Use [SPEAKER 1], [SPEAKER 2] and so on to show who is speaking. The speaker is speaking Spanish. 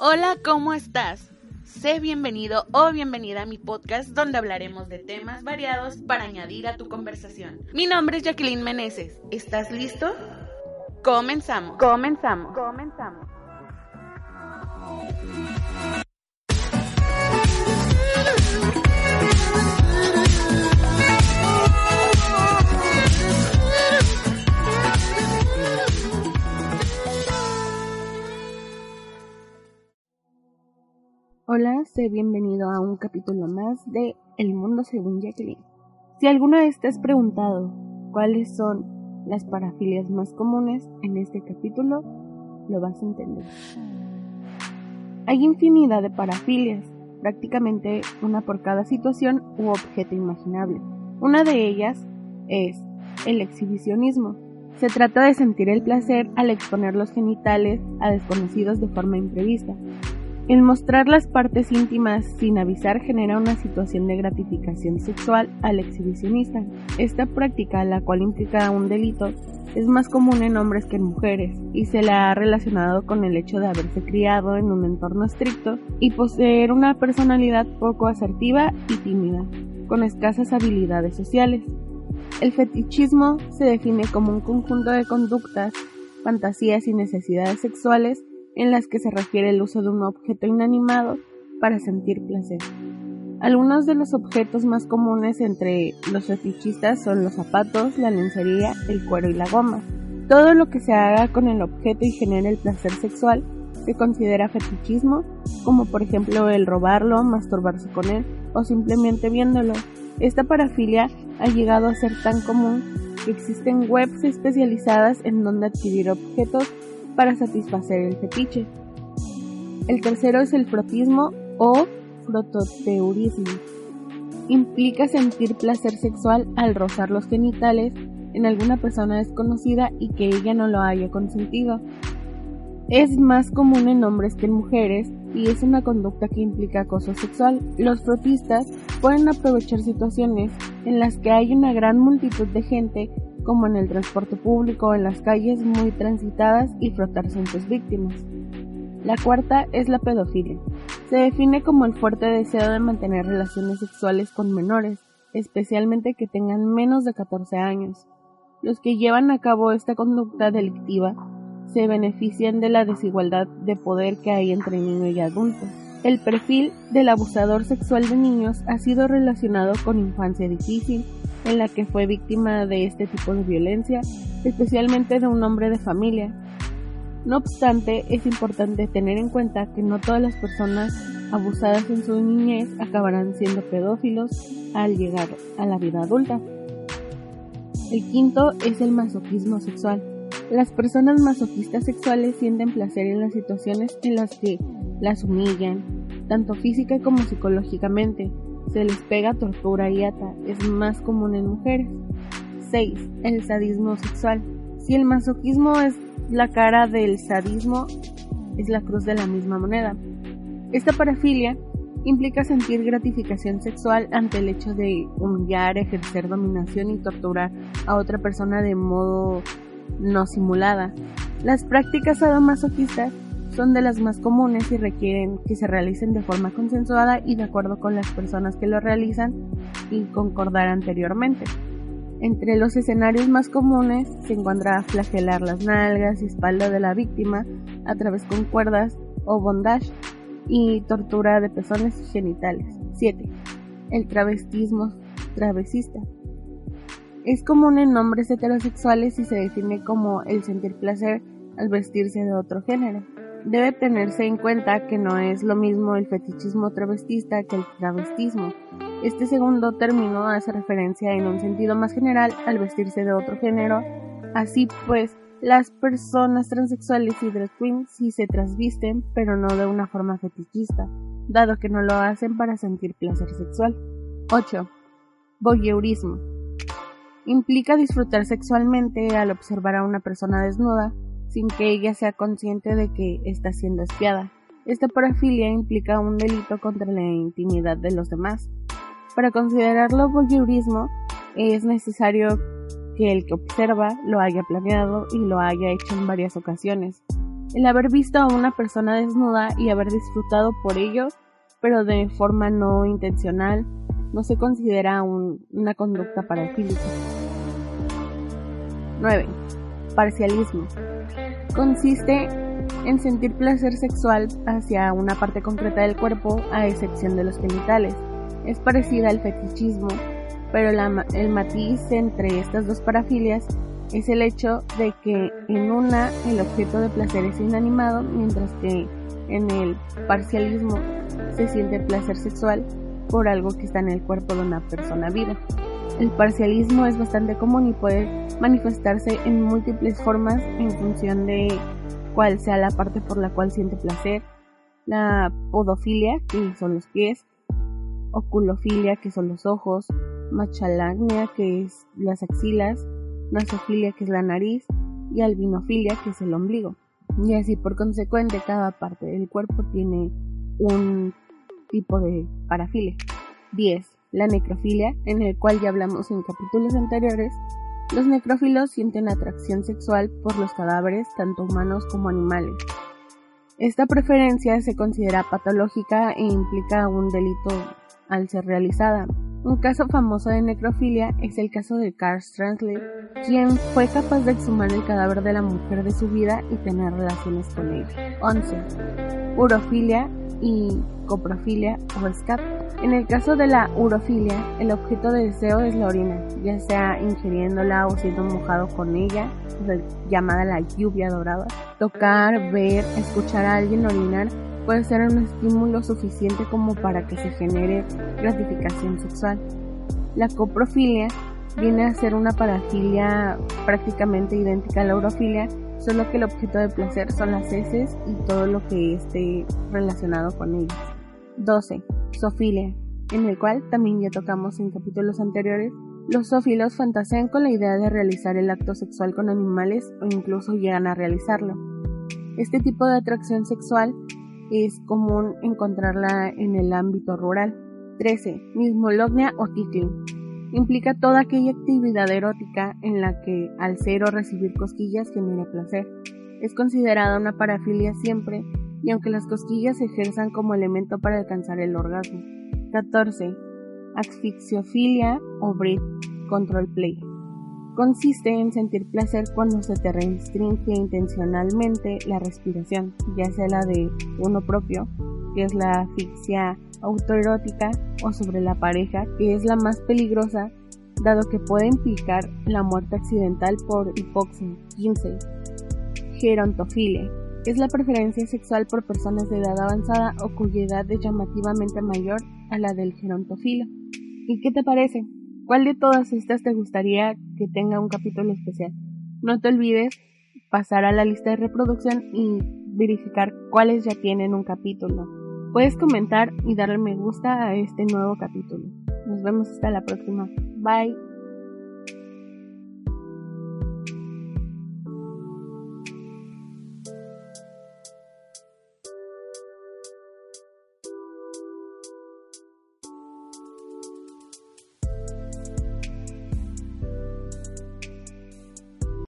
[SPEAKER 1] Hola, ¿cómo estás? Sé bienvenido o bienvenida a mi podcast donde hablaremos de temas variados para añadir a tu conversación. Mi nombre es Jacqueline Meneses. ¿Estás listo? Comenzamos. Comenzamos. Comenzamos.
[SPEAKER 2] Hola, sé bienvenido a un capítulo más de El Mundo según Jacqueline. Si alguna vez te has preguntado cuáles son las parafilias más comunes en este capítulo, lo vas a entender. Hay infinidad de parafilias, prácticamente una por cada situación u objeto imaginable. Una de ellas es el exhibicionismo. Se trata de sentir el placer al exponer los genitales a desconocidos de forma imprevista, el mostrar las partes íntimas sin avisar genera una situación de gratificación sexual al exhibicionista. Esta práctica, la cual implica un delito, es más común en hombres que en mujeres y se la ha relacionado con el hecho de haberse criado en un entorno estricto y poseer una personalidad poco asertiva y tímida, con escasas habilidades sociales. El fetichismo se define como un conjunto de conductas, fantasías y necesidades sexuales en las que se refiere el uso de un objeto inanimado para sentir placer. Algunos de los objetos más comunes entre los fetichistas son los zapatos, la lencería, el cuero y la goma. Todo lo que se haga con el objeto y genere el placer sexual se considera fetichismo, como por ejemplo el robarlo, masturbarse con él o simplemente viéndolo. Esta parafilia ha llegado a ser tan común que existen webs especializadas en donde adquirir objetos para satisfacer el fetiche. El tercero es el frotismo o frototeurismo. Implica sentir placer sexual al rozar los genitales en alguna persona desconocida y que ella no lo haya consentido. Es más común en hombres que en mujeres y es una conducta que implica acoso sexual. Los frotistas pueden aprovechar situaciones en las que hay una gran multitud de gente como en el transporte público en las calles muy transitadas y frotarse en sus víctimas. La cuarta es la pedofilia. Se define como el fuerte deseo de mantener relaciones sexuales con menores, especialmente que tengan menos de 14 años. Los que llevan a cabo esta conducta delictiva se benefician de la desigualdad de poder que hay entre niño y adulto. El perfil del abusador sexual de niños ha sido relacionado con infancia difícil, en la que fue víctima de este tipo de violencia, especialmente de un hombre de familia. No obstante, es importante tener en cuenta que no todas las personas abusadas en su niñez acabarán siendo pedófilos al llegar a la vida adulta. El quinto es el masoquismo sexual. Las personas masoquistas sexuales sienten placer en las situaciones en las que las humillan, tanto física como psicológicamente, se les pega tortura y ata, es más común en mujeres. 6. El sadismo sexual. Si el masoquismo es la cara del sadismo, es la cruz de la misma moneda. Esta parafilia implica sentir gratificación sexual ante el hecho de humillar, ejercer dominación y torturar a otra persona de modo no simulada. Las prácticas sadomasoquistas son de las más comunes y requieren que se realicen de forma consensuada y de acuerdo con las personas que lo realizan y concordar anteriormente. Entre los escenarios más comunes se encuentra flagelar las nalgas y espalda de la víctima a través con cuerdas o bondage y tortura de pezones genitales. 7. El travestismo travesista. Es común en hombres heterosexuales y se define como el sentir placer al vestirse de otro género. Debe tenerse en cuenta que no es lo mismo el fetichismo travestista que el travestismo. Este segundo término hace referencia en un sentido más general al vestirse de otro género. Así pues, las personas transexuales y drag queens sí se trasvisten, pero no de una forma fetichista, dado que no lo hacen para sentir placer sexual. 8. Voyeurismo. Implica disfrutar sexualmente al observar a una persona desnuda, sin que ella sea consciente de que está siendo espiada. Esta parafilia implica un delito contra la intimidad de los demás. Para considerarlo voyeurismo es necesario que el que observa lo haya planeado y lo haya hecho en varias ocasiones. El haber visto a una persona desnuda y haber disfrutado por ello, pero de forma no intencional, no se considera una conducta parafílica. 9. Parcialismo. Consiste en sentir placer sexual hacia una parte concreta del cuerpo a excepción de los genitales. Es parecida al fetichismo, pero el matiz entre estas dos parafilias es el hecho de que en una el objeto de placer es inanimado, mientras que en el parcialismo se siente placer sexual por algo que está en el cuerpo de una persona viva. El parcialismo es bastante común y puede manifestarse en múltiples formas en función de cuál sea la parte por la cual siente placer. La podofilia, que son los pies, oculofilia, que son los ojos, machalagnia, que es las axilas, nasofilia, que es la nariz, y albinofilia, que es el ombligo. Y así por consecuente cada parte del cuerpo tiene un tipo de parafilia. 10. La necrofilia, en el cual ya hablamos en capítulos anteriores. Los necrófilos sienten atracción sexual por los cadáveres, tanto humanos como animales. Esta preferencia se considera patológica e implica un delito al ser realizada. Un caso famoso de necrofilia es el caso de Carl Stransley, quien fue capaz de exhumar el cadáver de la mujer de su vida y tener relaciones con ella. 11. Urofilia y coprofilia o escape. En el caso de la urofilia, el objeto de deseo es la orina, ya sea ingiriéndola o siendo mojado con ella, llamada la lluvia dorada. Tocar, ver, escuchar a alguien orinar puede ser un estímulo suficiente como para que se genere gratificación sexual. La coprofilia viene a ser una parafilia prácticamente idéntica a la urofilia, solo que el objeto de placer son las heces y todo lo que esté relacionado con ellas. 12. Sofilia, en el cual también ya tocamos en capítulos anteriores, los zófilos fantasean con la idea de realizar el acto sexual con animales o incluso llegan a realizarlo. Este tipo de atracción sexual es común encontrarla en el ámbito rural. 13. Mismolognia o tickling. Implica toda aquella actividad erótica en la que al ser o recibir cosquillas genera placer. Es considerada una parafilia siempre, y aunque las cosquillas se ejerzan como elemento para alcanzar el orgasmo. 14. Asfixiofilia o breath control play. Consiste en sentir placer cuando se te restringe intencionalmente la respiración, ya sea la de uno propio, que es la asfixia autoerótica, o sobre la pareja, que es la más peligrosa, dado que puede implicar la muerte accidental por hipoxia. 15. Gerontofilia. Es la preferencia sexual por personas de edad avanzada o cuya edad es llamativamente mayor a la del gerontofilo. ¿Y qué te parece? ¿Cuál de todas estas te gustaría que tenga un capítulo especial? No te olvides pasar a la lista de reproducción y verificar cuáles ya tienen un capítulo. Puedes comentar y darle me gusta a este nuevo capítulo. Nos vemos hasta la próxima. Bye.